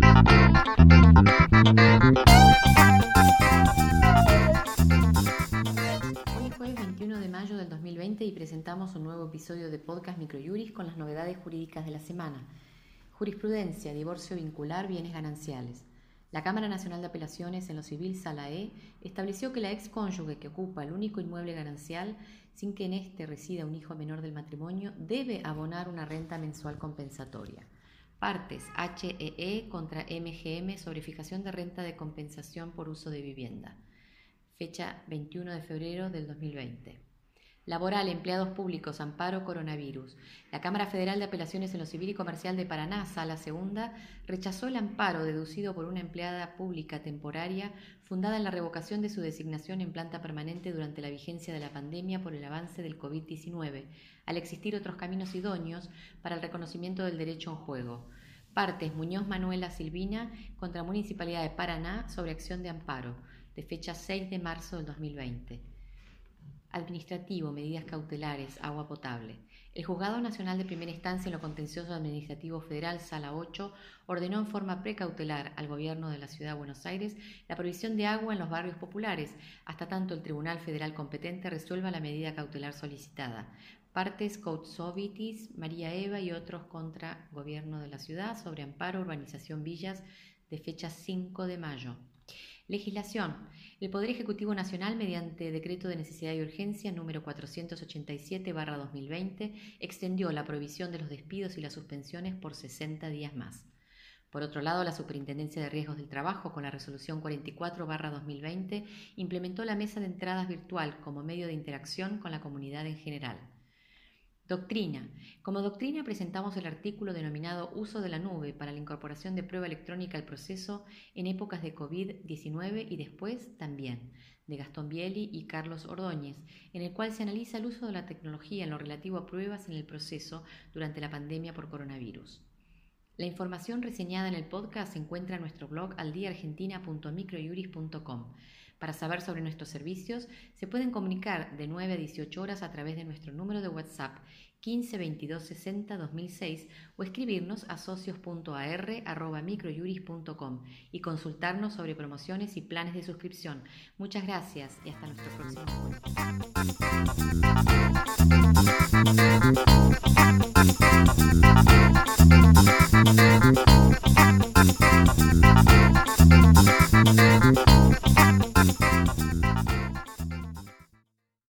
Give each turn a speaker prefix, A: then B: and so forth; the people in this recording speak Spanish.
A: Hoy es jueves 21 de mayo del 2020 y presentamos un nuevo episodio de podcast Microjuris con las novedades jurídicas de la semana. Jurisprudencia, divorcio vincular, bienes gananciales. La Cámara Nacional de Apelaciones en lo civil, Sala E, estableció que la ex cónyuge que ocupa el único inmueble ganancial sin que en este resida un hijo menor del matrimonio debe abonar una renta mensual compensatoria. Partes HEE e contra MGM sobre fijación de renta de compensación por uso de vivienda. Fecha 21 de febrero del 2020. Laboral, empleados públicos, amparo coronavirus. La Cámara Federal de Apelaciones en lo Civil y Comercial de Paraná, Sala Segunda, rechazó el amparo deducido por una empleada pública temporaria fundada en la revocación de su designación en planta permanente durante la vigencia de la pandemia por el avance del COVID-19, al existir otros caminos idóneos para el reconocimiento del derecho en juego. Partes Muñoz Manuela Silvina contra Municipalidad de Paraná sobre acción de amparo, de fecha 6 de marzo del 2020. Administrativo, medidas cautelares, agua potable. El Juzgado Nacional de Primera Instancia en lo Contencioso Administrativo Federal, Sala 8, ordenó en forma precautelar al Gobierno de la Ciudad de Buenos Aires la provisión de agua en los barrios populares, hasta tanto el Tribunal Federal competente resuelva la medida cautelar solicitada. Partes Coutsovitis, María Eva y otros contra Gobierno de la Ciudad sobre amparo urbanización Villas de fecha 5 de mayo. Legislación. El Poder Ejecutivo Nacional, mediante decreto de necesidad y urgencia número 487-2020, extendió la prohibición de los despidos y las suspensiones por 60 días más. Por otro lado, la Superintendencia de Riesgos del Trabajo, con la resolución 44-2020, implementó la mesa de entradas virtual como medio de interacción con la comunidad en general. Doctrina. Como doctrina presentamos el artículo denominado Uso de la nube para la incorporación de prueba electrónica al proceso en épocas de COVID-19 y después también, de Gastón Bieli y Carlos Ordóñez, en el cual se analiza el uso de la tecnología en lo relativo a pruebas en el proceso durante la pandemia por coronavirus. La información reseñada en el podcast se encuentra en nuestro blog aldiargentina.microjuris.com. Para saber sobre nuestros servicios, se pueden comunicar de 9 a 18 horas a través de nuestro número de WhatsApp 15 22 60 2006 o escribirnos a socios.ar.microjuris.com y consultarnos sobre promociones y planes de suscripción. Muchas gracias y hasta nuestro próximo encuentro. Thank you.